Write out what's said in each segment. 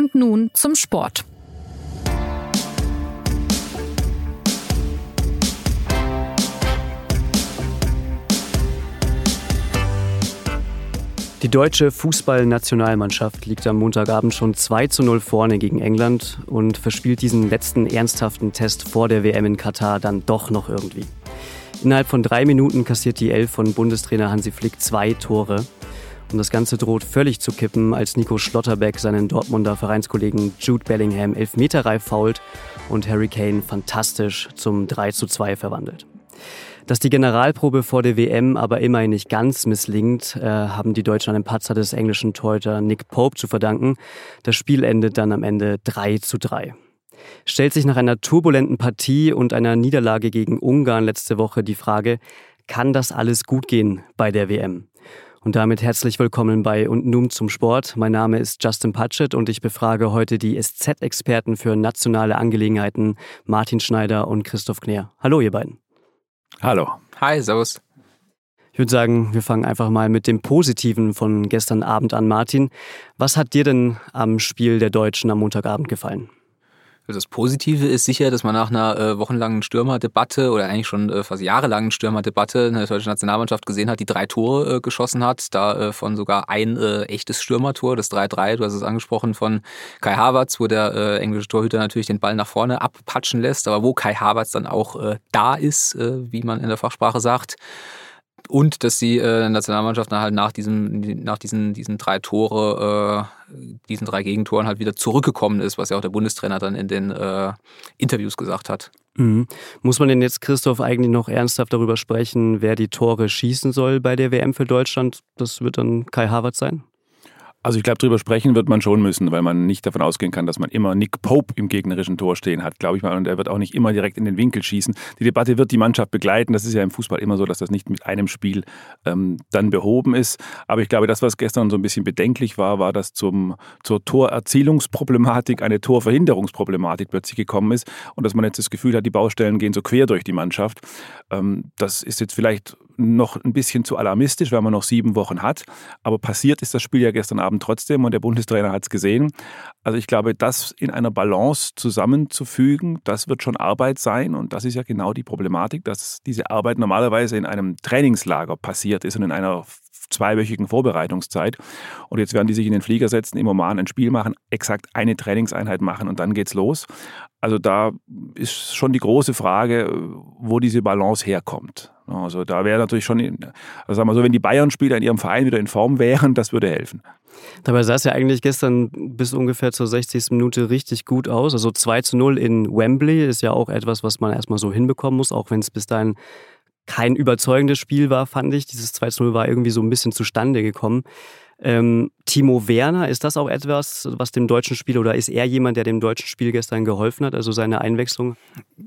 Und nun zum Sport. Die deutsche Fußballnationalmannschaft liegt am Montagabend schon 2 zu 0 vorne gegen England und verspielt diesen letzten ernsthaften Test vor der WM in Katar dann doch noch irgendwie. Innerhalb von drei Minuten kassiert die Elf von Bundestrainer Hansi Flick zwei Tore. Und das Ganze droht völlig zu kippen, als Nico Schlotterbeck seinen Dortmunder Vereinskollegen Jude Bellingham elfmeterreif fault und Harry Kane fantastisch zum 3 zu 2 verwandelt. Dass die Generalprobe vor der WM aber immerhin nicht ganz misslingt, äh, haben die Deutschen einen Patzer des englischen Torhüter Nick Pope zu verdanken. Das Spiel endet dann am Ende 3 zu 3. Stellt sich nach einer turbulenten Partie und einer Niederlage gegen Ungarn letzte Woche die Frage, kann das alles gut gehen bei der WM? Und damit herzlich willkommen bei Und nun zum Sport. Mein Name ist Justin Patchett und ich befrage heute die SZ-Experten für nationale Angelegenheiten Martin Schneider und Christoph Kner. Hallo, ihr beiden. Hallo. Hi, servus. Ich würde sagen, wir fangen einfach mal mit dem Positiven von gestern Abend an. Martin, was hat dir denn am Spiel der Deutschen am Montagabend gefallen? Also das Positive ist sicher, dass man nach einer äh, wochenlangen Stürmerdebatte oder eigentlich schon äh, fast jahrelangen Stürmerdebatte eine deutsche Nationalmannschaft gesehen hat, die drei Tore äh, geschossen hat. Davon äh, sogar ein äh, echtes Stürmertor, das 3-3, du hast es angesprochen, von Kai Havertz, wo der äh, englische Torhüter natürlich den Ball nach vorne abpatschen lässt, aber wo Kai Havertz dann auch da ist, wie man in der Fachsprache sagt und dass die äh, Nationalmannschaft dann halt nach diesem, nach diesen, diesen drei Tore, äh, diesen drei Gegentoren halt wieder zurückgekommen ist, was ja auch der Bundestrainer dann in den äh, Interviews gesagt hat. Mhm. Muss man denn jetzt, Christoph, eigentlich noch ernsthaft darüber sprechen, wer die Tore schießen soll bei der WM für Deutschland? Das wird dann Kai Havertz sein? Also ich glaube, darüber sprechen wird man schon müssen, weil man nicht davon ausgehen kann, dass man immer Nick Pope im gegnerischen Tor stehen hat, glaube ich mal. Und er wird auch nicht immer direkt in den Winkel schießen. Die Debatte wird die Mannschaft begleiten. Das ist ja im Fußball immer so, dass das nicht mit einem Spiel ähm, dann behoben ist. Aber ich glaube, das, was gestern so ein bisschen bedenklich war, war, dass zum, zur Torerzielungsproblematik eine Torverhinderungsproblematik plötzlich gekommen ist und dass man jetzt das Gefühl hat, die Baustellen gehen so quer durch die Mannschaft. Ähm, das ist jetzt vielleicht noch ein bisschen zu alarmistisch, weil man noch sieben Wochen hat. Aber passiert ist das Spiel ja gestern Abend trotzdem und der Bundestrainer hat es gesehen. Also ich glaube, das in einer Balance zusammenzufügen, das wird schon Arbeit sein. Und das ist ja genau die Problematik, dass diese Arbeit normalerweise in einem Trainingslager passiert ist und in einer zweiwöchigen Vorbereitungszeit. Und jetzt werden die sich in den Flieger setzen, im Oman ein Spiel machen, exakt eine Trainingseinheit machen und dann geht's los. Also da ist schon die große Frage, wo diese Balance herkommt. Also da wäre natürlich schon, also sagen wir so, wenn die Bayern-Spieler in ihrem Verein wieder in Form wären, das würde helfen. Dabei sah es ja eigentlich gestern bis ungefähr zur 60. Minute richtig gut aus. Also 2 zu 0 in Wembley ist ja auch etwas, was man erstmal so hinbekommen muss, auch wenn es bis dahin kein überzeugendes Spiel war, fand ich. Dieses 2 0 war irgendwie so ein bisschen zustande gekommen. Ähm, Timo Werner, ist das auch etwas, was dem deutschen Spiel oder ist er jemand, der dem deutschen Spiel gestern geholfen hat, also seine Einwechslung?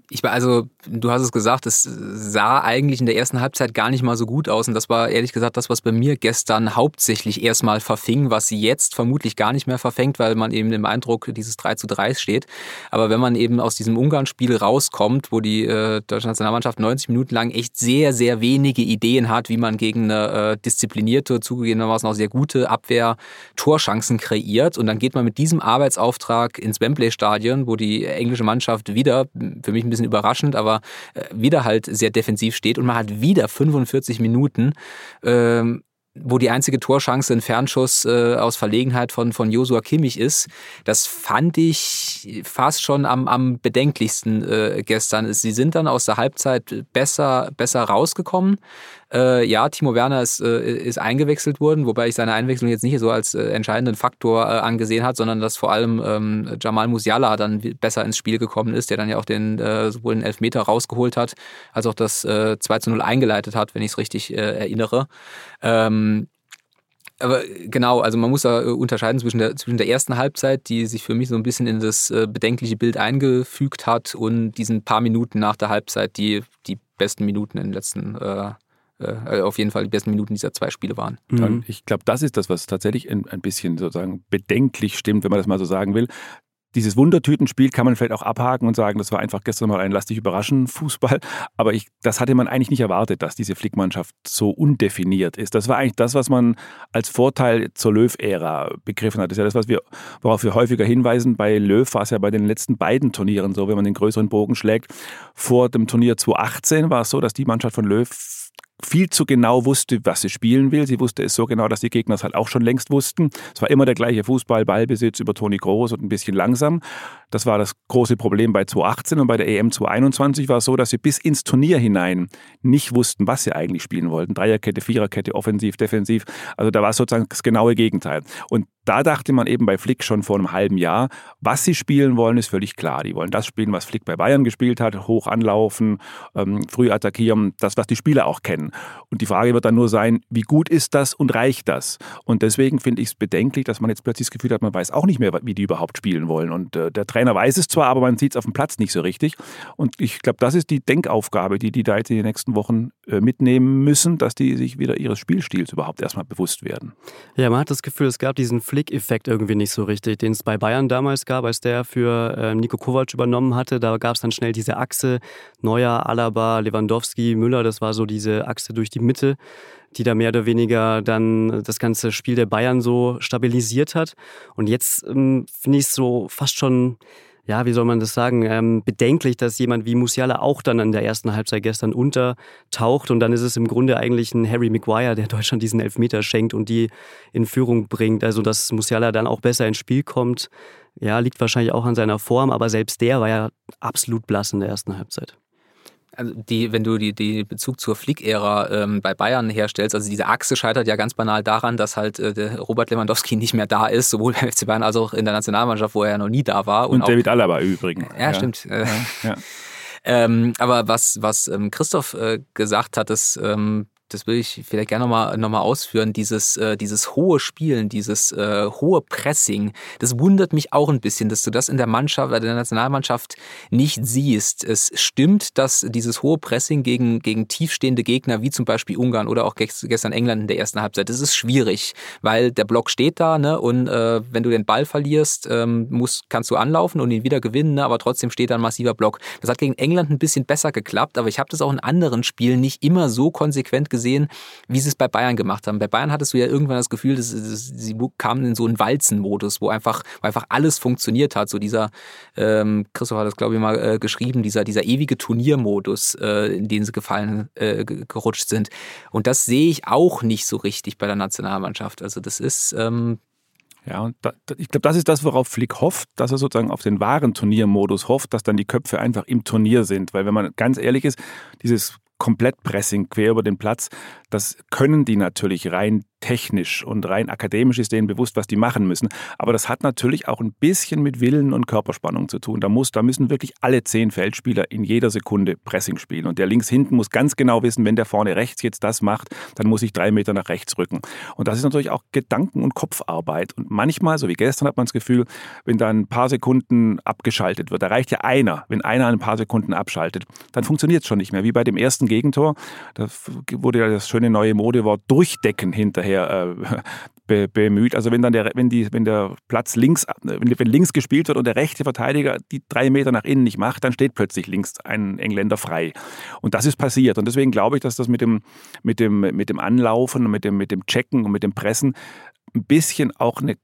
Ich also, du hast es gesagt, es sah eigentlich in der ersten Halbzeit gar nicht mal so gut aus und das war ehrlich gesagt das, was bei mir gestern hauptsächlich erstmal verfing, was jetzt vermutlich gar nicht mehr verfängt, weil man eben im Eindruck dieses 3 zu 3 steht. Aber wenn man eben aus diesem Ungarn-Spiel rauskommt, wo die äh, deutsche Nationalmannschaft 90 Minuten lang echt sehr, sehr wenige Ideen hat, wie man gegen eine äh, disziplinierte, zugegebenermaßen auch sehr gute Abwehr Torchancen kreiert. Und dann geht man mit diesem Arbeitsauftrag ins Wembley-Stadion, wo die englische Mannschaft wieder, für mich ein bisschen überraschend, aber äh, wieder halt sehr defensiv steht. Und man hat wieder 45 Minuten ähm, wo die einzige Torchance ein Fernschuss äh, aus Verlegenheit von, von Josua Kimmich ist. Das fand ich fast schon am, am bedenklichsten äh, gestern. Sie sind dann aus der Halbzeit besser, besser rausgekommen. Äh, ja, Timo Werner ist, äh, ist eingewechselt worden, wobei ich seine Einwechslung jetzt nicht so als äh, entscheidenden Faktor äh, angesehen hat, sondern dass vor allem ähm, Jamal Musiala dann besser ins Spiel gekommen ist, der dann ja auch den äh, sowohl den Elfmeter rausgeholt hat, als auch das äh, 2 zu 0 eingeleitet hat, wenn ich es richtig äh, erinnere. Ähm, aber genau, also man muss da unterscheiden zwischen der, zwischen der ersten Halbzeit, die sich für mich so ein bisschen in das bedenkliche Bild eingefügt hat, und diesen paar Minuten nach der Halbzeit, die die besten Minuten in den letzten äh, äh, auf jeden Fall die besten Minuten dieser zwei Spiele waren. Mhm. Ich glaube, das ist das, was tatsächlich ein, ein bisschen sozusagen bedenklich stimmt, wenn man das mal so sagen will dieses Wundertütenspiel kann man vielleicht auch abhaken und sagen, das war einfach gestern mal ein Lass dich überraschen Fußball. Aber ich, das hatte man eigentlich nicht erwartet, dass diese Flickmannschaft so undefiniert ist. Das war eigentlich das, was man als Vorteil zur Löw-Ära begriffen hat. Das ist ja das, was wir, worauf wir häufiger hinweisen. Bei Löw war es ja bei den letzten beiden Turnieren so, wenn man den größeren Bogen schlägt. Vor dem Turnier 2018 war es so, dass die Mannschaft von Löw viel zu genau wusste, was sie spielen will. Sie wusste es so genau, dass die Gegner es halt auch schon längst wussten. Es war immer der gleiche Fußball, Ballbesitz über Toni Groß und ein bisschen langsam. Das war das große Problem bei 2018 und bei der EM 2021 war es so, dass sie bis ins Turnier hinein nicht wussten, was sie eigentlich spielen wollten. Dreierkette, Viererkette, offensiv, defensiv. Also da war es sozusagen das genaue Gegenteil. Und da dachte man eben bei Flick schon vor einem halben Jahr, was sie spielen wollen, ist völlig klar. Die wollen das spielen, was Flick bei Bayern gespielt hat, hoch anlaufen, ähm, früh attackieren, das, was die Spieler auch kennen. Und die Frage wird dann nur sein, wie gut ist das und reicht das? Und deswegen finde ich es bedenklich, dass man jetzt plötzlich das Gefühl hat, man weiß auch nicht mehr, wie die überhaupt spielen wollen. Und äh, der Trainer weiß es zwar, aber man sieht es auf dem Platz nicht so richtig. Und ich glaube, das ist die Denkaufgabe, die die da jetzt in den nächsten Wochen äh, mitnehmen müssen, dass die sich wieder ihres Spielstils überhaupt erstmal bewusst werden. Ja, man hat das Gefühl, es gab diesen Flick-Effekt irgendwie nicht so richtig, den es bei Bayern damals gab, als der für äh, Nico Kovac übernommen hatte. Da gab es dann schnell diese Achse Neuer, Alaba, Lewandowski, Müller. Das war so diese Achse durch die Mitte, die da mehr oder weniger dann das ganze Spiel der Bayern so stabilisiert hat. Und jetzt ähm, finde ich es so fast schon ja, wie soll man das sagen, ähm, bedenklich, dass jemand wie Musiala auch dann in der ersten Halbzeit gestern untertaucht und dann ist es im Grunde eigentlich ein Harry Maguire, der Deutschland diesen Elfmeter schenkt und die in Führung bringt. Also, dass Musiala dann auch besser ins Spiel kommt, ja, liegt wahrscheinlich auch an seiner Form, aber selbst der war ja absolut blass in der ersten Halbzeit. Also die, wenn du die, die Bezug zur Flick-Ära ähm, bei Bayern herstellst, also diese Achse scheitert ja ganz banal daran, dass halt äh, Robert Lewandowski nicht mehr da ist, sowohl beim FC Bayern als auch in der Nationalmannschaft, wo er ja noch nie da war. Und, und David Alaba übrigens. Ja, ja. stimmt. Ja. ja. Ähm, aber was, was ähm, Christoph äh, gesagt hat, ist, ähm, das will ich vielleicht gerne nochmal noch mal ausführen, dieses, äh, dieses hohe Spielen, dieses äh, hohe Pressing, das wundert mich auch ein bisschen, dass du das in der Mannschaft, äh, der Nationalmannschaft nicht siehst. Es stimmt, dass dieses hohe Pressing gegen, gegen tiefstehende Gegner, wie zum Beispiel Ungarn oder auch gestern England in der ersten Halbzeit, das ist schwierig, weil der Block steht da ne, und äh, wenn du den Ball verlierst, ähm, musst, kannst du anlaufen und ihn wieder gewinnen, ne, aber trotzdem steht da ein massiver Block. Das hat gegen England ein bisschen besser geklappt, aber ich habe das auch in anderen Spielen nicht immer so konsequent gesehen, gesehen, wie sie es bei Bayern gemacht haben. Bei Bayern hattest du ja irgendwann das Gefühl, dass, dass sie kamen in so einen Walzenmodus, wo einfach, wo einfach alles funktioniert hat. So dieser, ähm, Christoph hat das glaube ich mal äh, geschrieben, dieser, dieser ewige Turniermodus, äh, in den sie gefallen, äh, gerutscht sind. Und das sehe ich auch nicht so richtig bei der Nationalmannschaft. Also das ist, ähm, ja, und da, ich glaube, das ist das, worauf Flick hofft, dass er sozusagen auf den wahren Turniermodus hofft, dass dann die Köpfe einfach im Turnier sind. Weil wenn man ganz ehrlich ist, dieses Komplettpressing quer über den Platz, das können die natürlich rein technisch und rein akademisch ist denen bewusst, was die machen müssen. Aber das hat natürlich auch ein bisschen mit Willen und Körperspannung zu tun. Da, muss, da müssen wirklich alle zehn Feldspieler in jeder Sekunde Pressing spielen. Und der links hinten muss ganz genau wissen, wenn der vorne rechts jetzt das macht, dann muss ich drei Meter nach rechts rücken. Und das ist natürlich auch Gedanken- und Kopfarbeit. Und manchmal, so wie gestern, hat man das Gefühl, wenn da ein paar Sekunden abgeschaltet wird, da reicht ja einer, wenn einer ein paar Sekunden abschaltet, dann funktioniert es schon nicht mehr. Wie bei dem ersten Gegentor, da wurde ja das schöne neue Modewort Durchdecken hinterher sehr äh, bemüht. Also wenn dann der, wenn die, wenn der Platz links, wenn, wenn links gespielt wird und der rechte Verteidiger die drei Meter nach innen nicht macht, dann steht plötzlich links ein Engländer frei. Und das ist passiert. Und deswegen glaube ich, dass das mit dem, mit dem, mit dem Anlaufen und mit dem, mit dem Checken und mit dem Pressen ein bisschen auch eine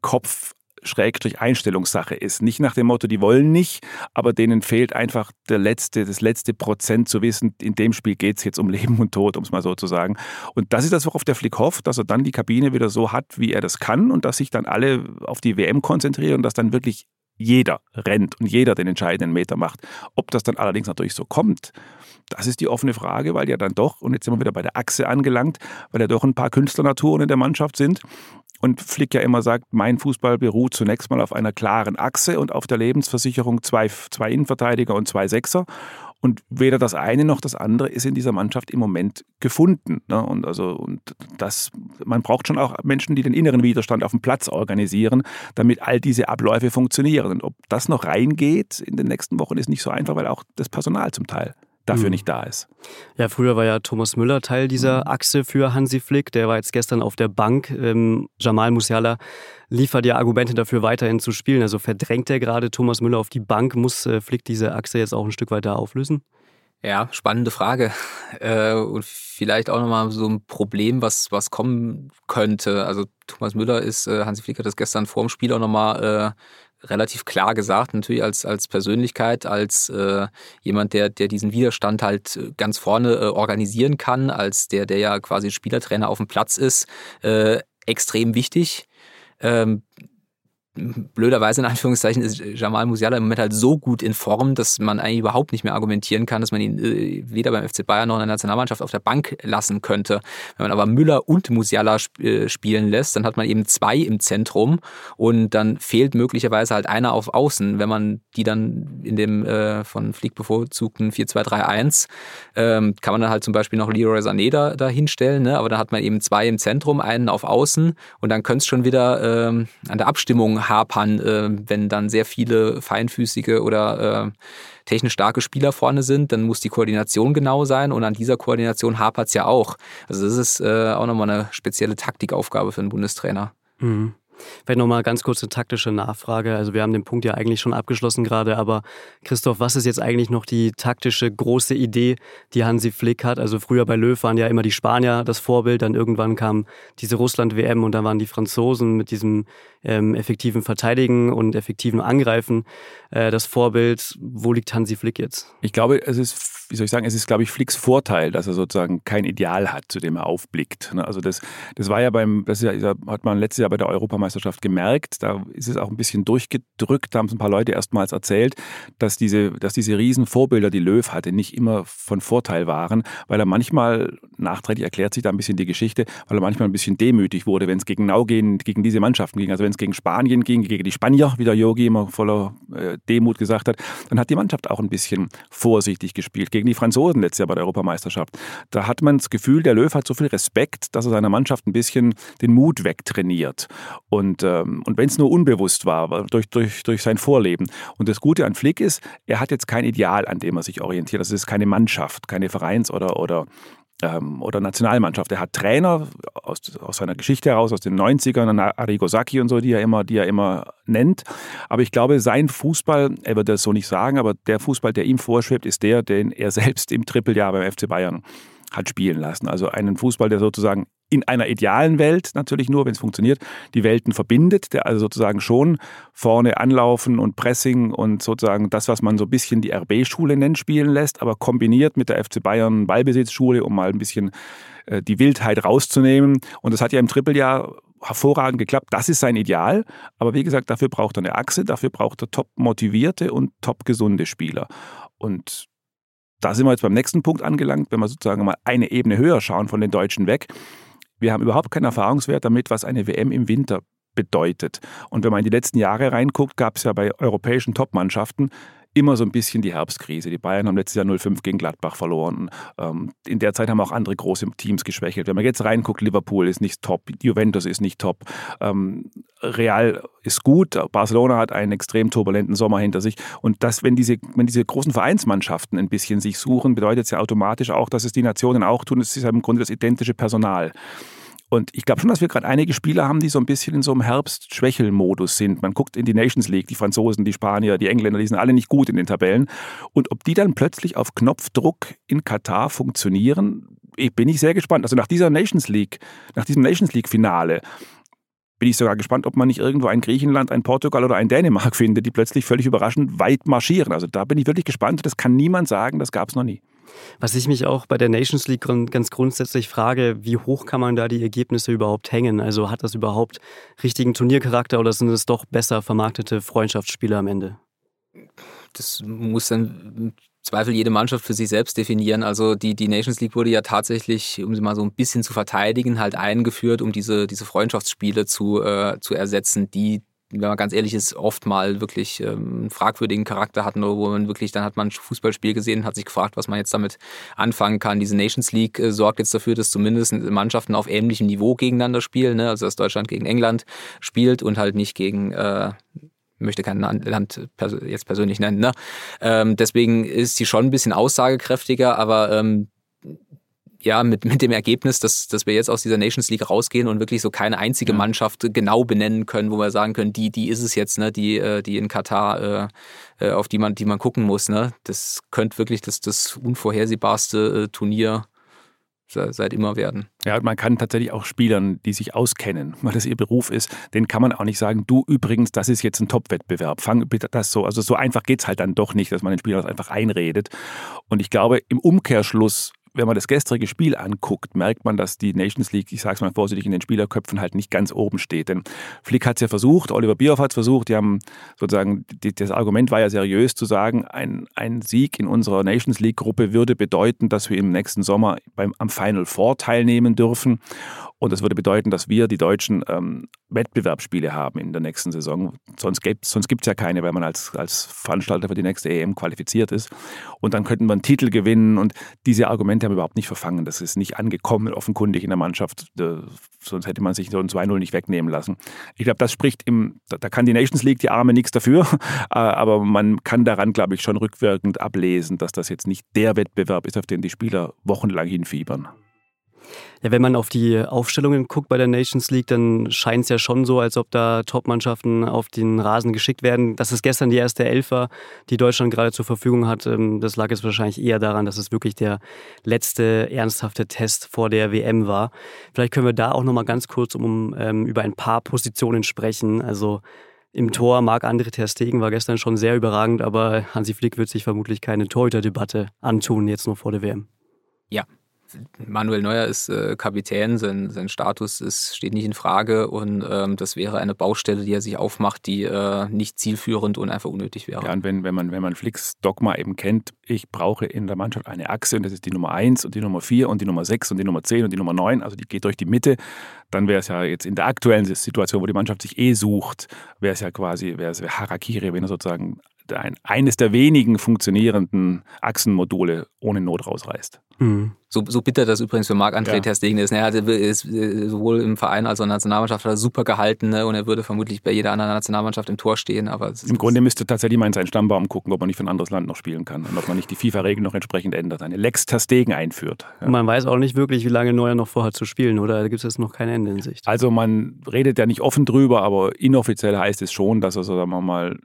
Kopf, Schrägstrich Einstellungssache ist. Nicht nach dem Motto, die wollen nicht, aber denen fehlt einfach der letzte, das letzte Prozent zu wissen, in dem Spiel geht es jetzt um Leben und Tod, um es mal so zu sagen. Und das ist das, worauf der Flick hofft, dass er dann die Kabine wieder so hat, wie er das kann und dass sich dann alle auf die WM konzentrieren und dass dann wirklich jeder rennt und jeder den entscheidenden Meter macht. Ob das dann allerdings natürlich so kommt, das ist die offene Frage, weil ja dann doch, und jetzt sind wir wieder bei der Achse angelangt, weil ja doch ein paar Künstlernaturen in der Mannschaft sind und Flick ja immer sagt, mein Fußball beruht zunächst mal auf einer klaren Achse und auf der Lebensversicherung zwei, zwei Innenverteidiger und zwei Sechser. Und weder das eine noch das andere ist in dieser Mannschaft im Moment gefunden. Ne? Und also und das, man braucht schon auch Menschen, die den inneren Widerstand auf dem Platz organisieren, damit all diese Abläufe funktionieren. Und ob das noch reingeht in den nächsten Wochen, ist nicht so einfach, weil auch das Personal zum Teil dafür mhm. nicht da ist. Ja, früher war ja Thomas Müller Teil dieser mhm. Achse für Hansi Flick. Der war jetzt gestern auf der Bank. Ähm, Jamal Musiala liefert ja Argumente dafür, weiterhin zu spielen. Also verdrängt er gerade Thomas Müller auf die Bank? Muss äh, Flick diese Achse jetzt auch ein Stück weiter auflösen? Ja, spannende Frage. Äh, und vielleicht auch nochmal so ein Problem, was, was kommen könnte. Also Thomas Müller ist, äh, Hansi Flick hat das gestern vor dem Spiel auch nochmal äh, relativ klar gesagt, natürlich als, als Persönlichkeit, als äh, jemand, der, der diesen Widerstand halt ganz vorne äh, organisieren kann, als der, der ja quasi Spielertrainer auf dem Platz ist, äh, extrem wichtig. Ähm, blöderweise in Anführungszeichen ist Jamal Musiala im Moment halt so gut in Form, dass man eigentlich überhaupt nicht mehr argumentieren kann, dass man ihn äh, weder beim FC Bayern noch in der Nationalmannschaft auf der Bank lassen könnte. Wenn man aber Müller und Musiala äh, spielen lässt, dann hat man eben zwei im Zentrum und dann fehlt möglicherweise halt einer auf Außen. Wenn man die dann in dem äh, von Flieg bevorzugten 4-2-3-1, ähm, kann man dann halt zum Beispiel noch Leroy Sané da, da hinstellen, ne? aber dann hat man eben zwei im Zentrum, einen auf Außen und dann könnte es schon wieder ähm, an der Abstimmung hapern, äh, wenn dann sehr viele feinfüßige oder äh, technisch starke Spieler vorne sind, dann muss die Koordination genau sein und an dieser Koordination hapert es ja auch. Also das ist äh, auch nochmal eine spezielle Taktikaufgabe für einen Bundestrainer. Mhm. Vielleicht nochmal ganz kurze taktische Nachfrage. Also wir haben den Punkt ja eigentlich schon abgeschlossen gerade, aber Christoph, was ist jetzt eigentlich noch die taktische große Idee, die Hansi Flick hat? Also früher bei Löw waren ja immer die Spanier das Vorbild, dann irgendwann kam diese Russland-WM und dann waren die Franzosen mit diesem ähm, effektiven Verteidigen und effektiven Angreifen äh, das Vorbild. Wo liegt Hansi Flick jetzt? Ich glaube, es ist, wie soll ich sagen, es ist, glaube ich, Flicks Vorteil, dass er sozusagen kein Ideal hat, zu dem er aufblickt. Ne? Also das, das war ja beim, das hat man letztes Jahr bei der Europameisterschaft gemerkt. Da ist es auch ein bisschen durchgedrückt, da haben es ein paar Leute erstmals erzählt, dass diese, dass diese Riesenvorbilder, die Löw hatte, nicht immer von Vorteil waren, weil er manchmal, nachträglich erklärt sich da ein bisschen die Geschichte, weil er manchmal ein bisschen demütig wurde, wenn es gegen, gegen diese Mannschaften ging. Also wenn es gegen Spanien ging, gegen die Spanier, wie der Yogi immer voller äh, Demut gesagt hat, dann hat die Mannschaft auch ein bisschen vorsichtig gespielt. Gegen die Franzosen letztes Jahr bei der Europameisterschaft. Da hat man das Gefühl, der Löw hat so viel Respekt, dass er seiner Mannschaft ein bisschen den Mut wegtrainiert. Und, ähm, und wenn es nur unbewusst war, durch, durch, durch sein Vorleben. Und das Gute an Flick ist, er hat jetzt kein Ideal, an dem er sich orientiert. Das ist keine Mannschaft, keine Vereins- oder, oder ähm, oder Nationalmannschaft. Er hat Trainer aus, aus seiner Geschichte heraus, aus den 90ern, Arrigo Sacchi und so, die er, immer, die er immer nennt. Aber ich glaube, sein Fußball, er wird das so nicht sagen, aber der Fußball, der ihm vorschwebt, ist der, den er selbst im Trippeljahr beim FC Bayern hat spielen lassen. Also einen Fußball, der sozusagen in einer idealen Welt natürlich nur, wenn es funktioniert, die Welten verbindet, der also sozusagen schon vorne anlaufen und Pressing und sozusagen das, was man so ein bisschen die RB-Schule nennt, spielen lässt, aber kombiniert mit der FC Bayern Ballbesitzschule, um mal ein bisschen äh, die Wildheit rauszunehmen. Und das hat ja im Trippeljahr hervorragend geklappt. Das ist sein Ideal. Aber wie gesagt, dafür braucht er eine Achse, dafür braucht er top motivierte und top gesunde Spieler. Und da sind wir jetzt beim nächsten Punkt angelangt, wenn wir sozusagen mal eine Ebene höher schauen von den Deutschen weg. Wir haben überhaupt keinen Erfahrungswert damit, was eine WM im Winter bedeutet. Und wenn man in die letzten Jahre reinguckt, gab es ja bei europäischen Topmannschaften immer so ein bisschen die Herbstkrise. Die Bayern haben letztes Jahr 0-5 gegen Gladbach verloren. Ähm, in der Zeit haben auch andere große Teams geschwächelt. Wenn man jetzt reinguckt, Liverpool ist nicht top, Juventus ist nicht top, ähm, Real ist gut, Barcelona hat einen extrem turbulenten Sommer hinter sich. Und das, wenn diese, wenn diese großen Vereinsmannschaften ein bisschen sich suchen, bedeutet es ja automatisch auch, dass es die Nationen auch tun. Es ist ja im Grunde das identische Personal. Und ich glaube schon, dass wir gerade einige Spieler haben, die so ein bisschen in so einem Herbst-Schwächel-Modus sind. Man guckt in die Nations League, die Franzosen, die Spanier, die Engländer, die sind alle nicht gut in den Tabellen. Und ob die dann plötzlich auf Knopfdruck in Katar funktionieren, bin ich sehr gespannt. Also nach dieser Nations League, nach diesem Nations League-Finale, bin ich sogar gespannt, ob man nicht irgendwo ein Griechenland, ein Portugal oder ein Dänemark findet, die plötzlich völlig überraschend weit marschieren. Also da bin ich wirklich gespannt. Das kann niemand sagen, das gab es noch nie. Was ich mich auch bei der Nations League ganz grundsätzlich frage, wie hoch kann man da die Ergebnisse überhaupt hängen? Also hat das überhaupt richtigen Turniercharakter oder sind es doch besser vermarktete Freundschaftsspiele am Ende? Das muss dann Zweifel jede Mannschaft für sich selbst definieren. Also die, die Nations League wurde ja tatsächlich, um sie mal so ein bisschen zu verteidigen, halt eingeführt, um diese, diese Freundschaftsspiele zu, äh, zu ersetzen, die wenn man ganz ehrlich ist, oft mal wirklich ähm, einen fragwürdigen Charakter hatten, wo man wirklich, dann hat man ein Fußballspiel gesehen, hat sich gefragt, was man jetzt damit anfangen kann. Diese Nations League äh, sorgt jetzt dafür, dass zumindest Mannschaften auf ähnlichem Niveau gegeneinander spielen, ne? also dass Deutschland gegen England spielt und halt nicht gegen äh, möchte kein Land jetzt persönlich nennen. Ne? Ähm, deswegen ist sie schon ein bisschen aussagekräftiger, aber ähm, ja, mit, mit dem Ergebnis, dass, dass wir jetzt aus dieser Nations League rausgehen und wirklich so keine einzige ja. Mannschaft genau benennen können, wo wir sagen können, die, die ist es jetzt, ne, die, äh, die in Katar, äh, äh, auf die man, die man gucken muss. Ne? Das könnte wirklich das, das unvorhersehbarste Turnier seit immer werden. Ja, man kann tatsächlich auch Spielern, die sich auskennen, weil das ihr Beruf ist, denen kann man auch nicht sagen, du übrigens, das ist jetzt ein Top-Wettbewerb. Fang bitte das so. Also so einfach geht es halt dann doch nicht, dass man den Spielern das einfach einredet. Und ich glaube, im Umkehrschluss wenn man das gestrige Spiel anguckt, merkt man, dass die Nations League, ich sage es mal vorsichtig, in den Spielerköpfen halt nicht ganz oben steht. Denn Flick hat es ja versucht, Oliver Bierhoff hat es versucht, die haben sozusagen, die, das Argument war ja seriös zu sagen, ein, ein Sieg in unserer Nations League-Gruppe würde bedeuten, dass wir im nächsten Sommer beim, am Final Four teilnehmen dürfen. Und das würde bedeuten, dass wir, die Deutschen, ähm, Wettbewerbsspiele haben in der nächsten Saison. Sonst gibt es sonst ja keine, weil man als, als Veranstalter für die nächste EM qualifiziert ist. Und dann könnten wir einen Titel gewinnen. Und diese Argumente haben wir überhaupt nicht verfangen. Das ist nicht angekommen, offenkundig in der Mannschaft. Sonst hätte man sich so ein 2-0 nicht wegnehmen lassen. Ich glaube, das spricht im, da kann die Nations League die Arme nichts dafür. Äh, aber man kann daran, glaube ich, schon rückwirkend ablesen, dass das jetzt nicht der Wettbewerb ist, auf den die Spieler wochenlang hinfiebern. Ja, wenn man auf die Aufstellungen guckt bei der Nations League, dann scheint es ja schon so, als ob da Top-Mannschaften auf den Rasen geschickt werden. Dass es gestern die erste Elf war, die Deutschland gerade zur Verfügung hat, ähm, das lag jetzt wahrscheinlich eher daran, dass es wirklich der letzte ernsthafte Test vor der WM war. Vielleicht können wir da auch nochmal ganz kurz um, ähm, über ein paar Positionen sprechen. Also im Tor Marc-André Ter Stegen war gestern schon sehr überragend, aber Hansi Flick wird sich vermutlich keine Torhüter-Debatte antun, jetzt nur vor der WM. Ja, Manuel Neuer ist äh, Kapitän, sein, sein Status ist, steht nicht in Frage und ähm, das wäre eine Baustelle, die er sich aufmacht, die äh, nicht zielführend und einfach unnötig wäre. Ja, und wenn, wenn, man, wenn man Flicks Dogma eben kennt, ich brauche in der Mannschaft eine Achse und das ist die Nummer 1 und die Nummer 4 und die Nummer 6 und die Nummer 10 und die Nummer 9, also die geht durch die Mitte, dann wäre es ja jetzt in der aktuellen Situation, wo die Mannschaft sich eh sucht, wäre es ja quasi, wäre es Harakiri, wenn er sozusagen ein, eines der wenigen funktionierenden Achsenmodule ohne Not rausreißt. Mhm. So, so bitter das übrigens für Marc-André ja. Ter Stegen ist. Ne? Er ist äh, sowohl im Verein als auch in der Nationalmannschaft hat er super gehalten ne? und er würde vermutlich bei jeder anderen Nationalmannschaft im Tor stehen. Aber Im Grunde müsste tatsächlich mal in seinen Stammbaum gucken, ob man nicht für ein anderes Land noch spielen kann und ob man nicht die FIFA-Regeln noch entsprechend ändert, eine Lex Ter Stegen einführt. Ja. Man weiß auch nicht wirklich, wie lange Neuer noch vorhat zu spielen, oder? Da gibt es jetzt noch kein Ende in Sicht. Also man redet ja nicht offen drüber, aber inoffiziell heißt es schon, dass er, sagen wir mal,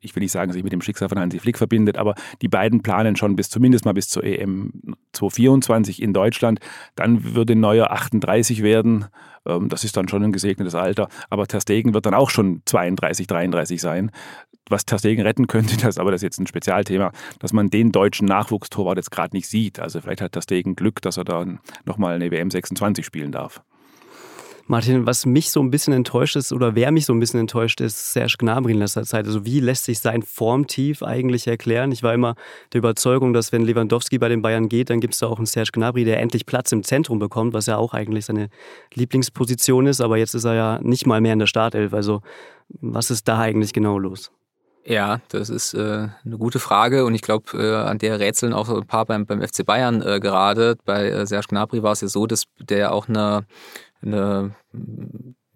ich will nicht sagen, sich mit dem Schicksal von Hansi Flick verbindet, aber die beiden planen schon bis zumindest mal bis zur EM 2024 in Deutschland. Dann würde Neuer 38 werden. Ähm, das ist dann schon ein gesegnetes Alter. Aber Ter Stegen wird dann auch schon 32, 33 sein. Was Ter Stegen retten könnte, das, aber das ist jetzt ein Spezialthema, dass man den deutschen Nachwuchstorwart jetzt gerade nicht sieht. Also vielleicht hat Ter Stegen Glück, dass er dann nochmal eine WM 26 spielen darf. Martin, was mich so ein bisschen enttäuscht ist oder wer mich so ein bisschen enttäuscht ist, Serge Gnabry in letzter Zeit. Also wie lässt sich sein Formtief eigentlich erklären? Ich war immer der Überzeugung, dass wenn Lewandowski bei den Bayern geht, dann gibt es da auch einen Serge Gnabry, der endlich Platz im Zentrum bekommt, was ja auch eigentlich seine Lieblingsposition ist. Aber jetzt ist er ja nicht mal mehr in der Startelf. Also was ist da eigentlich genau los? Ja, das ist äh, eine gute Frage und ich glaube, äh, an der rätseln auch ein paar beim, beim FC Bayern äh, gerade. Bei äh, Serge Gnabry war es ja so, dass der auch eine eine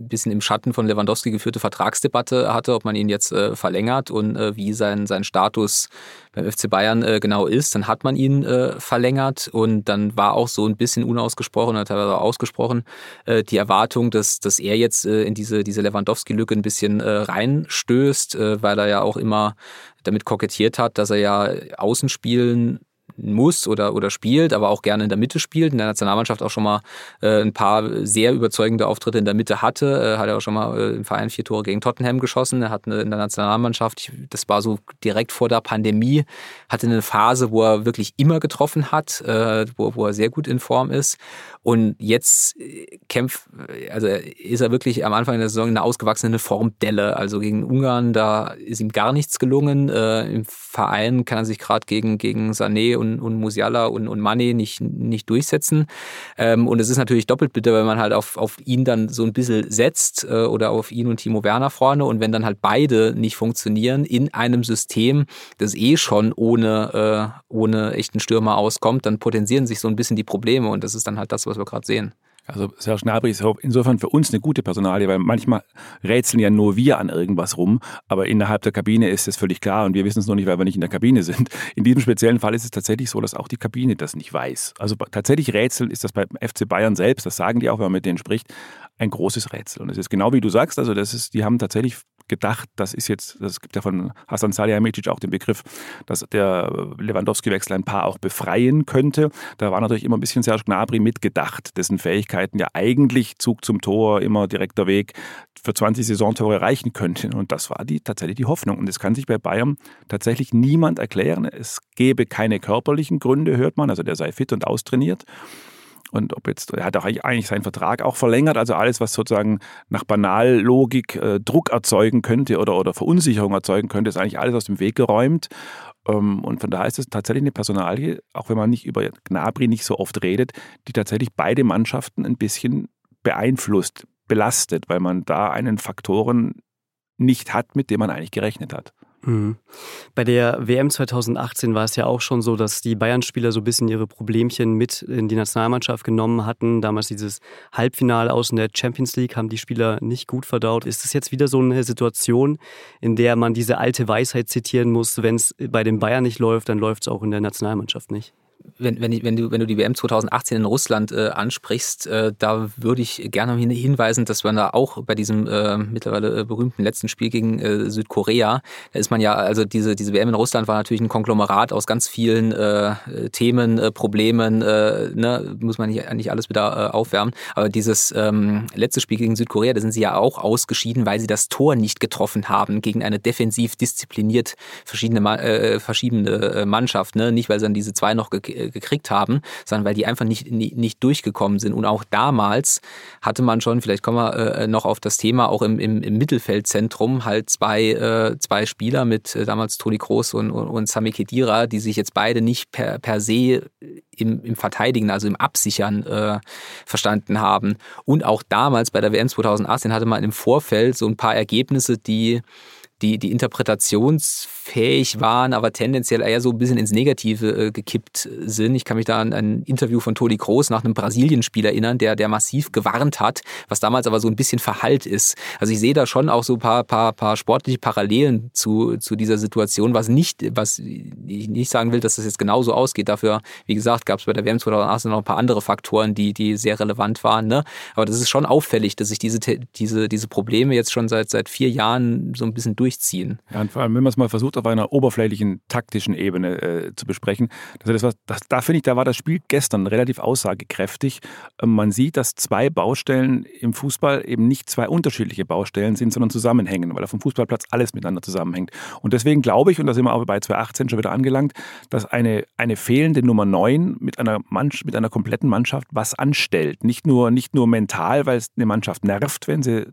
ein bisschen im Schatten von Lewandowski geführte Vertragsdebatte hatte, ob man ihn jetzt äh, verlängert und äh, wie sein, sein Status beim FC Bayern äh, genau ist. Dann hat man ihn äh, verlängert und dann war auch so ein bisschen unausgesprochen oder teilweise ausgesprochen äh, die Erwartung, dass, dass er jetzt äh, in diese, diese Lewandowski-Lücke ein bisschen reinstößt, weil er ja auch immer damit kokettiert hat, dass er ja Außenspielen muss oder, oder spielt, aber auch gerne in der Mitte spielt. In der Nationalmannschaft auch schon mal äh, ein paar sehr überzeugende Auftritte in der Mitte hatte. Äh, hat er auch schon mal äh, im Verein vier Tore gegen Tottenham geschossen. Er hat eine, in der Nationalmannschaft, das war so direkt vor der Pandemie, hatte eine Phase, wo er wirklich immer getroffen hat, äh, wo, wo er sehr gut in Form ist. Und jetzt äh, kämpft, also ist er wirklich am Anfang der Saison eine ausgewachsene Formdelle. Also gegen Ungarn, da ist ihm gar nichts gelungen. Äh, Im Verein kann er sich gerade gegen, gegen Sané und, und Musiala und, und Mane nicht, nicht durchsetzen. Ähm, und es ist natürlich doppelt bitter, wenn man halt auf, auf ihn dann so ein bisschen setzt äh, oder auf ihn und Timo Werner vorne. Und wenn dann halt beide nicht funktionieren in einem System, das eh schon ohne, äh, ohne echten Stürmer auskommt, dann potenzieren sich so ein bisschen die Probleme. Und das ist dann halt das, was wir gerade sehen. Also Serge Gnabry ist insofern für uns eine gute Personalie, weil manchmal rätseln ja nur wir an irgendwas rum, aber innerhalb der Kabine ist es völlig klar und wir wissen es noch nicht, weil wir nicht in der Kabine sind. In diesem speziellen Fall ist es tatsächlich so, dass auch die Kabine das nicht weiß. Also tatsächlich Rätseln ist das beim FC Bayern selbst, das sagen die auch, wenn man mit denen spricht, ein großes Rätsel. Und es ist genau wie du sagst, also das ist, die haben tatsächlich gedacht, das ist jetzt, das gibt ja von Hasan Salihamidzic auch den Begriff, dass der Lewandowski-Wechsel ein paar auch befreien könnte. Da war natürlich immer ein bisschen Serge Gnabry mitgedacht, dessen Fähigkeiten ja eigentlich Zug zum Tor, immer direkter Weg für 20 Saisontore reichen könnten. Und das war die, tatsächlich die Hoffnung. Und das kann sich bei Bayern tatsächlich niemand erklären. Es gäbe keine körperlichen Gründe, hört man, also der sei fit und austrainiert. Und ob jetzt, er hat auch eigentlich seinen Vertrag auch verlängert, also alles, was sozusagen nach Banallogik äh, Druck erzeugen könnte oder, oder Verunsicherung erzeugen könnte, ist eigentlich alles aus dem Weg geräumt. Ähm, und von daher ist es tatsächlich eine Personalie, auch wenn man nicht über Gnabry nicht so oft redet, die tatsächlich beide Mannschaften ein bisschen beeinflusst, belastet, weil man da einen Faktoren nicht hat, mit dem man eigentlich gerechnet hat. Mhm. Bei der WM 2018 war es ja auch schon so, dass die Bayern-Spieler so ein bisschen ihre Problemchen mit in die Nationalmannschaft genommen hatten. Damals dieses Halbfinale aus in der Champions League haben die Spieler nicht gut verdaut. Ist es jetzt wieder so eine Situation, in der man diese alte Weisheit zitieren muss, wenn es bei den Bayern nicht läuft, dann läuft es auch in der Nationalmannschaft nicht? Wenn, wenn, wenn, du, wenn du die WM 2018 in Russland äh, ansprichst, äh, da würde ich gerne hinweisen, dass man da auch bei diesem äh, mittlerweile äh, berühmten letzten Spiel gegen äh, Südkorea, da ist man ja, also diese, diese WM in Russland war natürlich ein Konglomerat aus ganz vielen äh, Themen, Problemen, ne, muss man nicht, nicht alles wieder aufwärmen. Aber dieses ähm, letzte Spiel gegen Südkorea, da sind sie ja auch ausgeschieden, weil sie das Tor nicht getroffen haben gegen eine defensiv diszipliniert verschiedene, verschiedene Mannschaft. Ne? Nicht, weil sie dann diese zwei noch ge äh, gekriegt haben, sondern weil die einfach nicht, nicht, nicht durchgekommen sind. Und auch damals hatte man schon, vielleicht kommen wir äh, noch auf das Thema, auch im, im, im Mittelfeldzentrum halt zwei, äh, zwei Spieler mit äh, damals Toni Kroos und, und, und Sami Khedira, die sich jetzt beide nicht per, per se im, im Verteidigen, also im Absichern äh, verstanden haben. Und auch damals bei der WM 2018 hatte man im Vorfeld so ein paar Ergebnisse, die die, die interpretationsfähig waren, aber tendenziell eher so ein bisschen ins Negative äh, gekippt sind. Ich kann mich da an ein Interview von Toni Groß nach einem Brasilien-Spiel erinnern, der, der massiv gewarnt hat, was damals aber so ein bisschen verhallt ist. Also ich sehe da schon auch so ein paar, paar, paar sportliche Parallelen zu, zu dieser Situation, was nicht, was ich nicht sagen will, dass das jetzt genauso ausgeht. Dafür, wie gesagt, gab es bei der WM 2018 noch ein paar andere Faktoren, die, die sehr relevant waren. Ne? Aber das ist schon auffällig, dass sich diese, diese, diese Probleme jetzt schon seit, seit vier Jahren so ein bisschen durch durchziehen. Ja, und vor allem, wenn man es mal versucht, auf einer oberflächlichen taktischen Ebene äh, zu besprechen, das das was, das, da finde ich, da war das Spiel gestern relativ aussagekräftig. Ähm, man sieht, dass zwei Baustellen im Fußball eben nicht zwei unterschiedliche Baustellen sind, sondern zusammenhängen, weil auf dem Fußballplatz alles miteinander zusammenhängt. Und deswegen glaube ich, und da sind wir auch bei 2018 schon wieder angelangt, dass eine, eine fehlende Nummer 9 mit einer, Mannschaft, mit einer kompletten Mannschaft was anstellt. Nicht nur, nicht nur mental, weil es eine Mannschaft nervt, wenn sie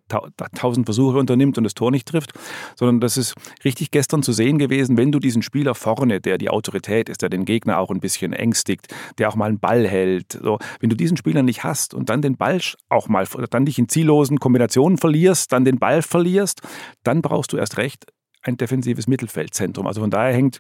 tausend Versuche unternimmt und das Tor nicht trifft, sondern sondern das ist richtig gestern zu sehen gewesen, wenn du diesen Spieler vorne, der die Autorität ist, der den Gegner auch ein bisschen ängstigt, der auch mal einen Ball hält, so, wenn du diesen Spieler nicht hast und dann den Ball auch mal, dann dich in ziellosen Kombinationen verlierst, dann den Ball verlierst, dann brauchst du erst recht ein defensives Mittelfeldzentrum. Also von daher hängt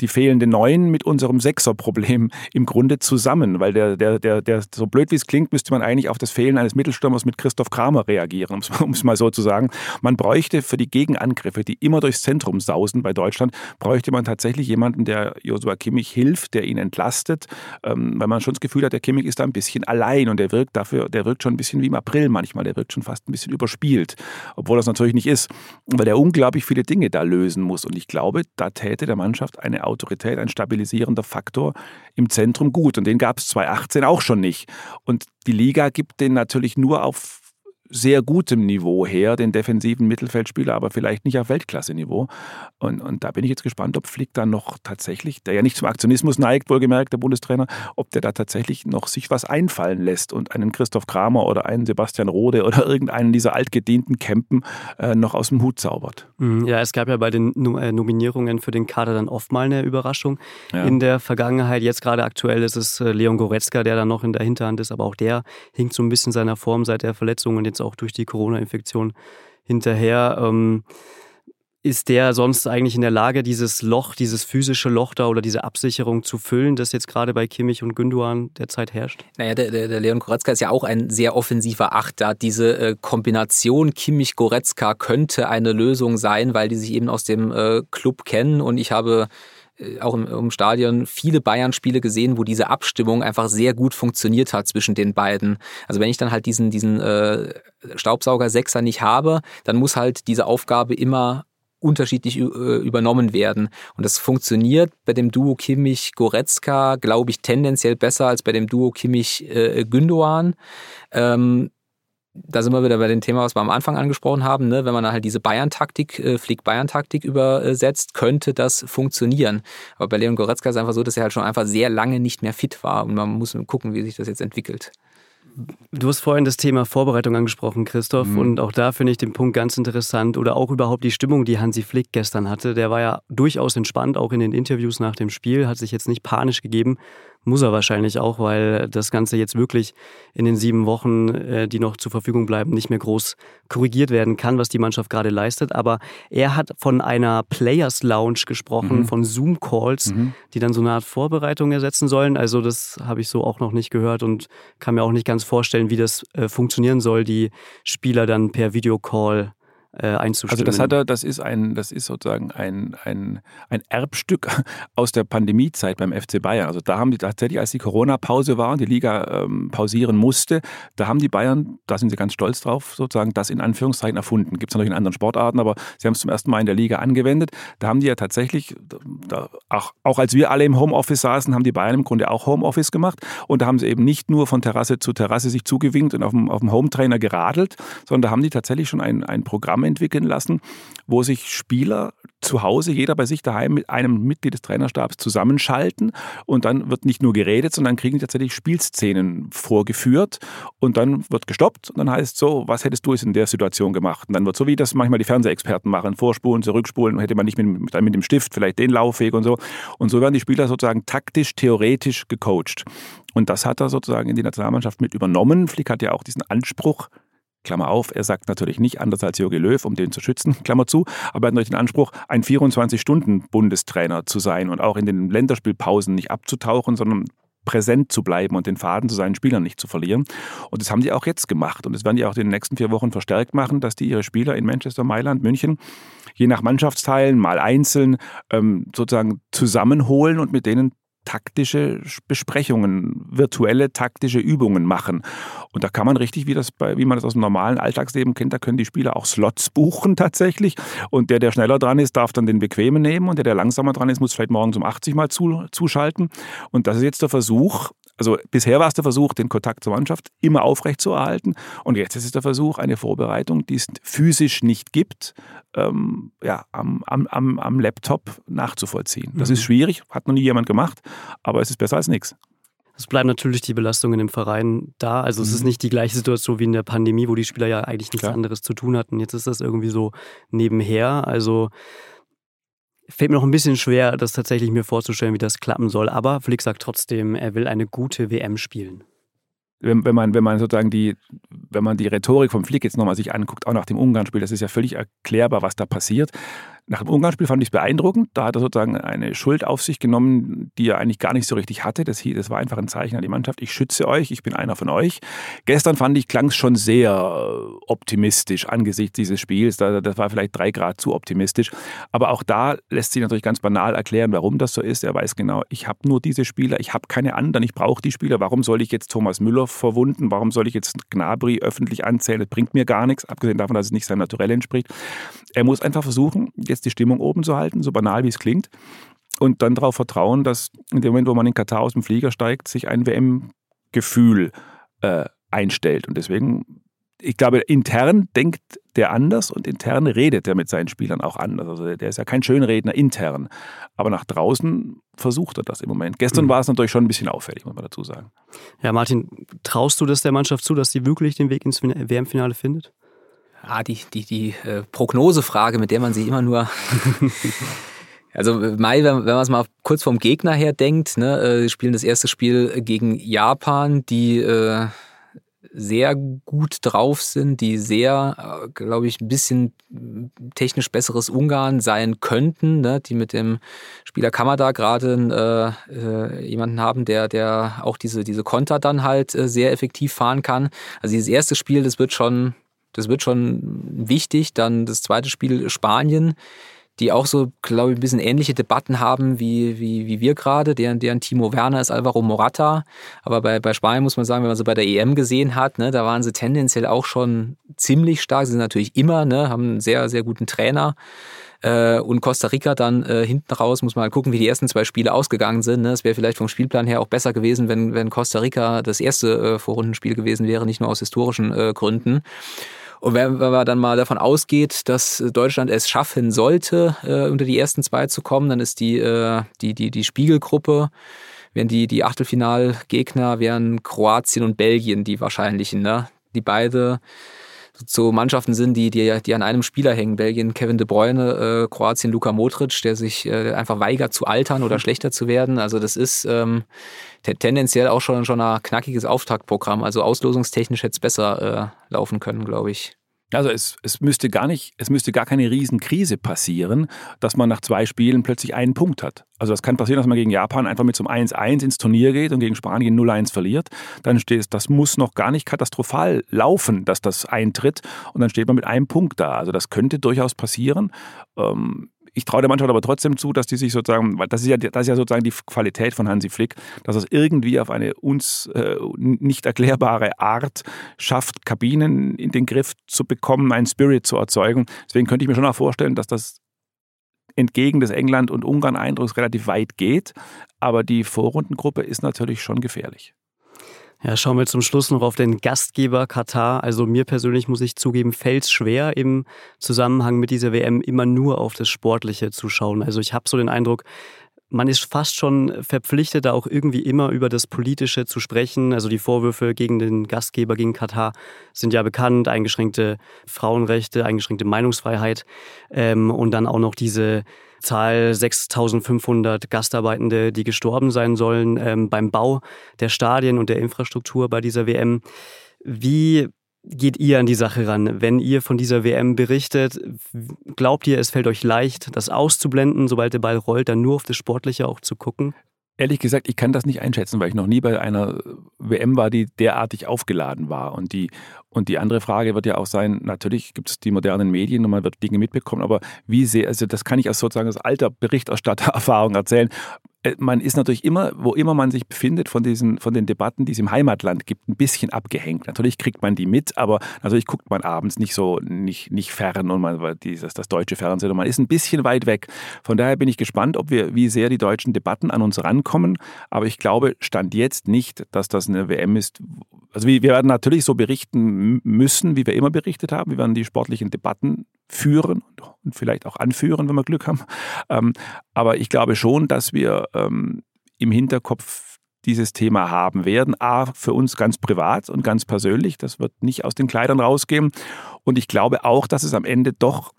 die fehlende Neun mit unserem Sechser-Problem im Grunde zusammen, weil der, der, der, der, so blöd wie es klingt, müsste man eigentlich auf das Fehlen eines Mittelstürmers mit Christoph Kramer reagieren, um es mal so zu sagen. Man bräuchte für die Gegenangriffe, die immer durchs Zentrum sausen bei Deutschland, bräuchte man tatsächlich jemanden, der Josua Kimmich hilft, der ihn entlastet, ähm, weil man schon das Gefühl hat, der Kimmich ist da ein bisschen allein und der wirkt dafür, der wirkt schon ein bisschen wie im April manchmal, der wirkt schon fast ein bisschen überspielt, obwohl das natürlich nicht ist, weil der unglaublich viele Dinge da lösen muss und ich glaube, da täte der Mannschaft eine Autorität, ein stabilisierender Faktor im Zentrum gut. Und den gab es 2018 auch schon nicht. Und die Liga gibt den natürlich nur auf sehr gutem Niveau her, den defensiven Mittelfeldspieler, aber vielleicht nicht auf Weltklasse-Niveau. Und, und da bin ich jetzt gespannt, ob Flick dann noch tatsächlich, der ja nicht zum Aktionismus neigt, wohlgemerkt, der Bundestrainer, ob der da tatsächlich noch sich was einfallen lässt und einen Christoph Kramer oder einen Sebastian Rode oder irgendeinen dieser altgedienten Campen äh, noch aus dem Hut zaubert. Mhm, ja, es gab ja bei den äh, Nominierungen für den Kader dann oft mal eine Überraschung ja. in der Vergangenheit. Jetzt gerade aktuell ist es äh, Leon Goretzka, der da noch in der Hinterhand ist, aber auch der hinkt so ein bisschen seiner Form seit der Verletzung und jetzt auch durch die Corona-Infektion hinterher. Ähm, ist der sonst eigentlich in der Lage, dieses Loch, dieses physische Loch da oder diese Absicherung zu füllen, das jetzt gerade bei Kimmich und Günduan derzeit herrscht? Naja, der, der, der Leon Goretzka ist ja auch ein sehr offensiver Achter. Diese äh, Kombination Kimmich-Goretzka könnte eine Lösung sein, weil die sich eben aus dem äh, Club kennen und ich habe auch im, im, Stadion viele Bayern-Spiele gesehen, wo diese Abstimmung einfach sehr gut funktioniert hat zwischen den beiden. Also wenn ich dann halt diesen, diesen äh, Staubsauger-Sechser nicht habe, dann muss halt diese Aufgabe immer unterschiedlich äh, übernommen werden. Und das funktioniert bei dem Duo Kimmich-Goretzka, glaube ich, tendenziell besser als bei dem Duo Kimmich-Gündoan. Ähm, da sind wir wieder bei dem Thema, was wir am Anfang angesprochen haben. Ne? Wenn man halt diese Bayern-Taktik, äh, Flick-Bayern-Taktik übersetzt, könnte das funktionieren. Aber bei Leon Goretzka ist es einfach so, dass er halt schon einfach sehr lange nicht mehr fit war. Und man muss gucken, wie sich das jetzt entwickelt. Du hast vorhin das Thema Vorbereitung angesprochen, Christoph, mhm. und auch da finde ich den Punkt ganz interessant oder auch überhaupt die Stimmung, die Hansi Flick gestern hatte. Der war ja durchaus entspannt, auch in den Interviews nach dem Spiel, hat sich jetzt nicht panisch gegeben, muss er wahrscheinlich auch, weil das Ganze jetzt wirklich in den sieben Wochen, äh, die noch zur Verfügung bleiben, nicht mehr groß korrigiert werden kann, was die Mannschaft gerade leistet. Aber er hat von einer Players Lounge gesprochen, mhm. von Zoom-Calls, mhm. die dann so eine Art Vorbereitung ersetzen sollen. Also das habe ich so auch noch nicht gehört und kann mir auch nicht ganz vorstellen, wie das äh, funktionieren soll, die Spieler dann per Videocall einzustimmen. Also das hat er, das ist ein, das ist sozusagen ein, ein, ein Erbstück aus der Pandemiezeit beim FC Bayern. Also da haben die tatsächlich, als die Corona-Pause war und die Liga ähm, pausieren musste, da haben die Bayern, da sind sie ganz stolz drauf, sozusagen das in Anführungszeichen erfunden. Gibt es natürlich in anderen Sportarten, aber sie haben es zum ersten Mal in der Liga angewendet. Da haben die ja tatsächlich, da, auch, auch als wir alle im Homeoffice saßen, haben die Bayern im Grunde auch Homeoffice gemacht und da haben sie eben nicht nur von Terrasse zu Terrasse sich zugewinkt und auf dem, auf dem Home-Trainer geradelt, sondern da haben die tatsächlich schon ein, ein Programm Programm entwickeln lassen, wo sich Spieler zu Hause, jeder bei sich daheim mit einem Mitglied des Trainerstabs zusammenschalten und dann wird nicht nur geredet, sondern kriegen tatsächlich Spielszenen vorgeführt und dann wird gestoppt und dann heißt so, was hättest du jetzt in der Situation gemacht? Und dann wird so, wie das manchmal die Fernsehexperten machen, vorspulen, zurückspulen, hätte man nicht mit, mit, dem Stift vielleicht den Laufweg und so. Und so werden die Spieler sozusagen taktisch, theoretisch gecoacht. Und das hat er sozusagen in die Nationalmannschaft mit übernommen. Flick hat ja auch diesen Anspruch Klammer auf, er sagt natürlich nicht anders als Jogi Löw, um den zu schützen, Klammer zu, aber er hat natürlich den Anspruch, ein 24-Stunden-Bundestrainer zu sein und auch in den Länderspielpausen nicht abzutauchen, sondern präsent zu bleiben und den Faden zu seinen Spielern nicht zu verlieren. Und das haben die auch jetzt gemacht. Und das werden die auch in den nächsten vier Wochen verstärkt machen, dass die ihre Spieler in Manchester, Mailand, München, je nach Mannschaftsteilen, mal einzeln, ähm, sozusagen zusammenholen und mit denen taktische Besprechungen, virtuelle taktische Übungen machen. Und da kann man richtig, wie, das bei, wie man das aus dem normalen Alltagsleben kennt, da können die Spieler auch Slots buchen tatsächlich. Und der, der schneller dran ist, darf dann den bequemen nehmen und der, der langsamer dran ist, muss vielleicht morgens um 80 Mal zu, zuschalten. Und das ist jetzt der Versuch, also bisher war es der Versuch, den Kontakt zur Mannschaft immer aufrechtzuerhalten. Und jetzt ist es der Versuch, eine Vorbereitung, die es physisch nicht gibt, ähm, ja, am, am, am, Laptop nachzuvollziehen. Das mhm. ist schwierig, hat noch nie jemand gemacht, aber es ist besser als nichts. Es bleiben natürlich die Belastungen im Verein da. Also es ist mhm. nicht die gleiche Situation wie in der Pandemie, wo die Spieler ja eigentlich nichts Klar. anderes zu tun hatten. Jetzt ist das irgendwie so nebenher. Also fällt mir noch ein bisschen schwer, das tatsächlich mir vorzustellen, wie das klappen soll. Aber Flick sagt trotzdem, er will eine gute WM spielen. Wenn, wenn, man, wenn man sozusagen die, wenn man die Rhetorik vom Flick jetzt nochmal sich anguckt, auch nach dem Ungarn-Spiel, das ist ja völlig erklärbar, was da passiert. Nach dem Ungarn-Spiel fand ich es beeindruckend. Da hat er sozusagen eine Schuld auf sich genommen, die er eigentlich gar nicht so richtig hatte. Das, das war einfach ein Zeichen an die Mannschaft. Ich schütze euch, ich bin einer von euch. Gestern fand ich, klang es schon sehr äh, optimistisch angesichts dieses Spiels. Das war vielleicht drei Grad zu optimistisch. Aber auch da lässt sich natürlich ganz banal erklären, warum das so ist. Er weiß genau, ich habe nur diese Spieler, ich habe keine anderen, ich brauche die Spieler. Warum soll ich jetzt Thomas Müller verwunden? Warum soll ich jetzt Gnabry öffentlich anzählen? Das bringt mir gar nichts, abgesehen davon, dass es nicht seinem Naturell entspricht. Er muss einfach versuchen, jetzt jetzt die Stimmung oben zu halten, so banal wie es klingt. Und dann darauf vertrauen, dass in dem Moment, wo man in Katar aus dem Flieger steigt, sich ein WM-Gefühl äh, einstellt. Und deswegen, ich glaube, intern denkt der anders und intern redet er mit seinen Spielern auch anders. Also der ist ja kein Schönredner intern. Aber nach draußen versucht er das im Moment. Gestern mhm. war es natürlich schon ein bisschen auffällig, muss man dazu sagen. Ja, Martin, traust du das der Mannschaft zu, dass sie wirklich den Weg ins WM-Finale findet? Ah, die, die, die äh, Prognosefrage, mit der man sich immer nur. also, Mai, wenn, wenn man es mal kurz vom Gegner her denkt, ne, äh, spielen das erste Spiel gegen Japan, die. Äh, sehr gut drauf sind, die sehr, äh, glaube ich, ein bisschen technisch besseres Ungarn sein könnten, ne? die mit dem Spieler Kamada gerade äh, äh, jemanden haben, der, der auch diese, diese Konter dann halt äh, sehr effektiv fahren kann. Also dieses erste Spiel, das wird schon, das wird schon wichtig. Dann das zweite Spiel Spanien die auch so, glaube ich, ein bisschen ähnliche Debatten haben wie, wie, wie wir gerade. Deren, deren Timo Werner ist Alvaro Morata. Aber bei, bei Spanien muss man sagen, wenn man so bei der EM gesehen hat, ne, da waren sie tendenziell auch schon ziemlich stark. Sie sind natürlich immer, ne, haben einen sehr, sehr guten Trainer. Äh, und Costa Rica dann äh, hinten raus, muss man mal gucken, wie die ersten zwei Spiele ausgegangen sind. Ne? Es wäre vielleicht vom Spielplan her auch besser gewesen, wenn, wenn Costa Rica das erste äh, Vorrundenspiel gewesen wäre, nicht nur aus historischen äh, Gründen. Und wenn, man dann mal davon ausgeht, dass Deutschland es schaffen sollte, äh, unter die ersten zwei zu kommen, dann ist die, äh, die, die, die Spiegelgruppe, wären die, die Achtelfinalgegner, wären Kroatien und Belgien die wahrscheinlichen, ne? Die beide so Mannschaften sind, die, die, die an einem Spieler hängen. Belgien Kevin de Bruyne, äh, Kroatien Luka Modric, der sich äh, einfach weigert zu altern oder schlechter zu werden. Also das ist ähm, tendenziell auch schon, schon ein knackiges Auftaktprogramm. Also auslosungstechnisch hätte es besser äh, laufen können, glaube ich. Also es, es müsste gar nicht, es müsste gar keine Riesenkrise passieren, dass man nach zwei Spielen plötzlich einen Punkt hat. Also es kann passieren, dass man gegen Japan einfach mit einem 1-1 ins Turnier geht und gegen Spanien 0-1 verliert. Dann steht es, das muss noch gar nicht katastrophal laufen, dass das eintritt. Und dann steht man mit einem Punkt da. Also das könnte durchaus passieren. Ähm, ich traue der Mannschaft aber trotzdem zu, dass die sich sozusagen, weil das ist ja, das ist ja sozusagen die Qualität von Hansi Flick, dass es irgendwie auf eine uns äh, nicht erklärbare Art schafft, Kabinen in den Griff zu bekommen, einen Spirit zu erzeugen. Deswegen könnte ich mir schon auch vorstellen, dass das entgegen des England- und Ungarn-Eindrucks relativ weit geht. Aber die Vorrundengruppe ist natürlich schon gefährlich. Ja, schauen wir zum Schluss noch auf den Gastgeber Katar. Also mir persönlich muss ich zugeben, fällt es schwer im Zusammenhang mit dieser WM immer nur auf das Sportliche zu schauen. Also ich habe so den Eindruck, man ist fast schon verpflichtet, da auch irgendwie immer über das Politische zu sprechen. Also die Vorwürfe gegen den Gastgeber, gegen Katar, sind ja bekannt. Eingeschränkte Frauenrechte, eingeschränkte Meinungsfreiheit ähm, und dann auch noch diese Zahl 6500 Gastarbeitende, die gestorben sein sollen ähm, beim Bau der Stadien und der Infrastruktur bei dieser WM. Wie geht ihr an die Sache ran? Wenn ihr von dieser WM berichtet, glaubt ihr, es fällt euch leicht, das auszublenden, sobald der Ball rollt, dann nur auf das Sportliche auch zu gucken? Ehrlich gesagt, ich kann das nicht einschätzen, weil ich noch nie bei einer WM war, die derartig aufgeladen war. Und die, und die andere Frage wird ja auch sein, natürlich gibt es die modernen Medien und man wird Dinge mitbekommen, aber wie sehr, also das kann ich als sozusagen als alter Berichterstattererfahrung erzählen. Äh, man ist natürlich immer, wo immer man sich befindet, von, diesen, von den Debatten, die es im Heimatland gibt, ein bisschen abgehängt. Natürlich kriegt man die mit, aber natürlich guckt man abends nicht so, nicht, nicht fern und man, dieses, das deutsche Fernsehen und man ist ein bisschen weit weg. Von daher bin ich gespannt, ob wir, wie sehr die deutschen Debatten an uns rankommen. Aber ich glaube, Stand jetzt nicht, dass das eine WM ist. Also wir werden natürlich so berichten müssen, wie wir immer berichtet haben. Wir werden die sportlichen Debatten führen und vielleicht auch anführen, wenn wir Glück haben. Aber ich glaube schon, dass wir ähm, im Hinterkopf dieses Thema haben werden. A, für uns ganz privat und ganz persönlich. Das wird nicht aus den Kleidern rausgehen. Und ich glaube auch, dass es am Ende doch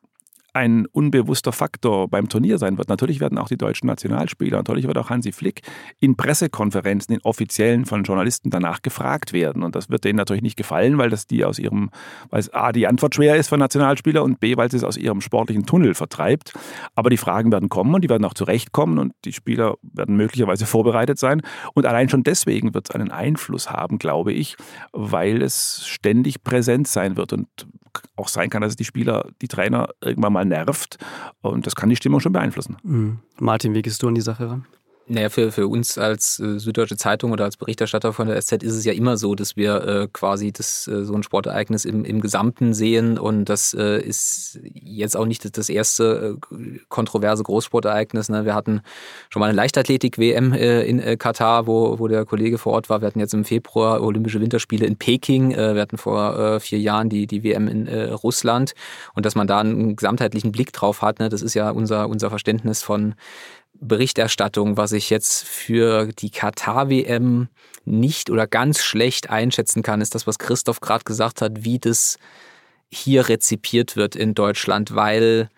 ein unbewusster Faktor beim Turnier sein wird. Natürlich werden auch die deutschen Nationalspieler, natürlich wird auch Hansi Flick in Pressekonferenzen, in offiziellen von Journalisten danach gefragt werden. Und das wird denen natürlich nicht gefallen, weil das die aus ihrem, weil es A, die Antwort schwer ist für Nationalspieler und B, weil es es aus ihrem sportlichen Tunnel vertreibt. Aber die Fragen werden kommen und die werden auch zurechtkommen und die Spieler werden möglicherweise vorbereitet sein. Und allein schon deswegen wird es einen Einfluss haben, glaube ich, weil es ständig präsent sein wird. Und auch sein kann, dass es die Spieler, die Trainer irgendwann mal nervt. Und das kann die Stimmung schon beeinflussen. Mhm. Martin, wie gehst du an die Sache ran? Naja, für, für uns als äh, Süddeutsche Zeitung oder als Berichterstatter von der SZ ist es ja immer so, dass wir äh, quasi das, äh, so ein Sportereignis im, im Gesamten sehen. Und das äh, ist jetzt auch nicht das erste äh, kontroverse Großsportereignis. Ne? Wir hatten schon mal eine Leichtathletik-WM äh, in Katar, wo, wo der Kollege vor Ort war. Wir hatten jetzt im Februar Olympische Winterspiele in Peking. wir hatten vor vier Jahren die, die WM in Russland. Und dass man da einen gesamtheitlichen Blick drauf hat, ne? das ist ja unser, unser Verständnis von Berichterstattung, was ich jetzt für die Katar-WM nicht oder ganz schlecht einschätzen kann, ist das, was Christoph gerade gesagt hat, wie das hier rezipiert wird in Deutschland, weil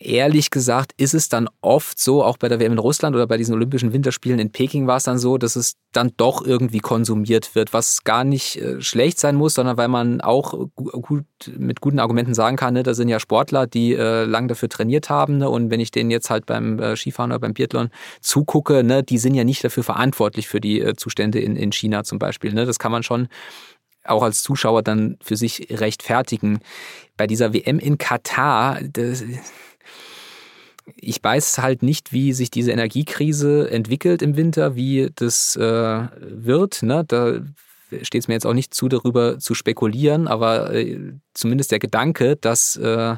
ehrlich gesagt ist es dann oft so, auch bei der WM in Russland oder bei diesen Olympischen Winterspielen in Peking war es dann so, dass es dann doch irgendwie konsumiert wird, was gar nicht äh, schlecht sein muss, sondern weil man auch gut, mit guten Argumenten sagen kann, ne, da sind ja Sportler, die äh, lang dafür trainiert haben ne, und wenn ich denen jetzt halt beim äh, Skifahren oder beim Biathlon zugucke, ne, die sind ja nicht dafür verantwortlich für die äh, Zustände in, in China zum Beispiel. Ne. Das kann man schon auch als Zuschauer dann für sich rechtfertigen. Bei dieser WM in Katar, das, ich weiß halt nicht, wie sich diese Energiekrise entwickelt im Winter, wie das äh, wird. Ne? Da steht es mir jetzt auch nicht zu, darüber zu spekulieren, aber äh, zumindest der Gedanke, dass äh,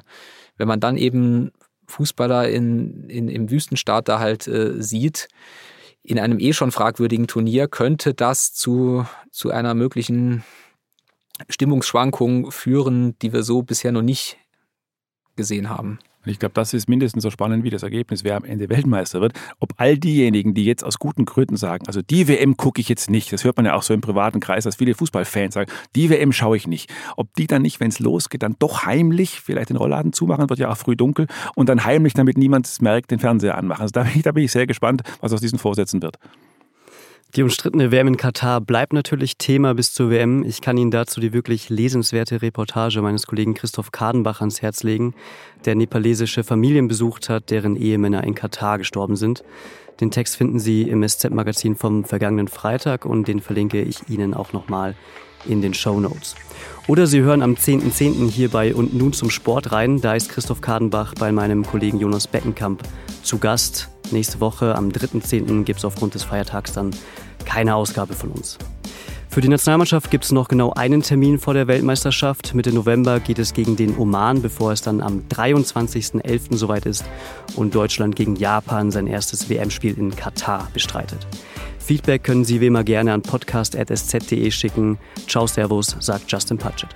wenn man dann eben Fußballer in, in, im Wüstenstaat da halt äh, sieht, in einem eh schon fragwürdigen Turnier, könnte das zu, zu einer möglichen Stimmungsschwankung führen, die wir so bisher noch nicht gesehen haben. Und ich glaube, das ist mindestens so spannend wie das Ergebnis, wer am Ende Weltmeister wird. Ob all diejenigen, die jetzt aus guten Gründen sagen, also die WM gucke ich jetzt nicht, das hört man ja auch so im privaten Kreis, dass viele Fußballfans sagen, die WM schaue ich nicht. Ob die dann nicht, wenn es losgeht, dann doch heimlich vielleicht den Rollladen zumachen, wird ja auch früh dunkel, und dann heimlich, damit niemand es merkt, den Fernseher anmachen. Also da bin, ich, da bin ich sehr gespannt, was aus diesen Vorsätzen wird. Die umstrittene WM in Katar bleibt natürlich Thema bis zur WM. Ich kann Ihnen dazu die wirklich lesenswerte Reportage meines Kollegen Christoph Kadenbach ans Herz legen, der nepalesische Familien besucht hat, deren Ehemänner in Katar gestorben sind. Den Text finden Sie im SZ-Magazin vom vergangenen Freitag und den verlinke ich Ihnen auch nochmal in den Show Notes. Oder Sie hören am 10.10. .10. hier Und nun zum Sport rein. Da ist Christoph Kadenbach bei meinem Kollegen Jonas Beckenkamp zu Gast. Nächste Woche am 3.10. gibt es aufgrund des Feiertags dann keine Ausgabe von uns. Für die Nationalmannschaft gibt es noch genau einen Termin vor der Weltmeisterschaft. Mitte November geht es gegen den Oman, bevor es dann am 23.11. soweit ist und Deutschland gegen Japan sein erstes WM-Spiel in Katar bestreitet. Feedback können Sie wie immer gerne an podcast.sz.de schicken. Ciao, Servus, sagt Justin Patchett.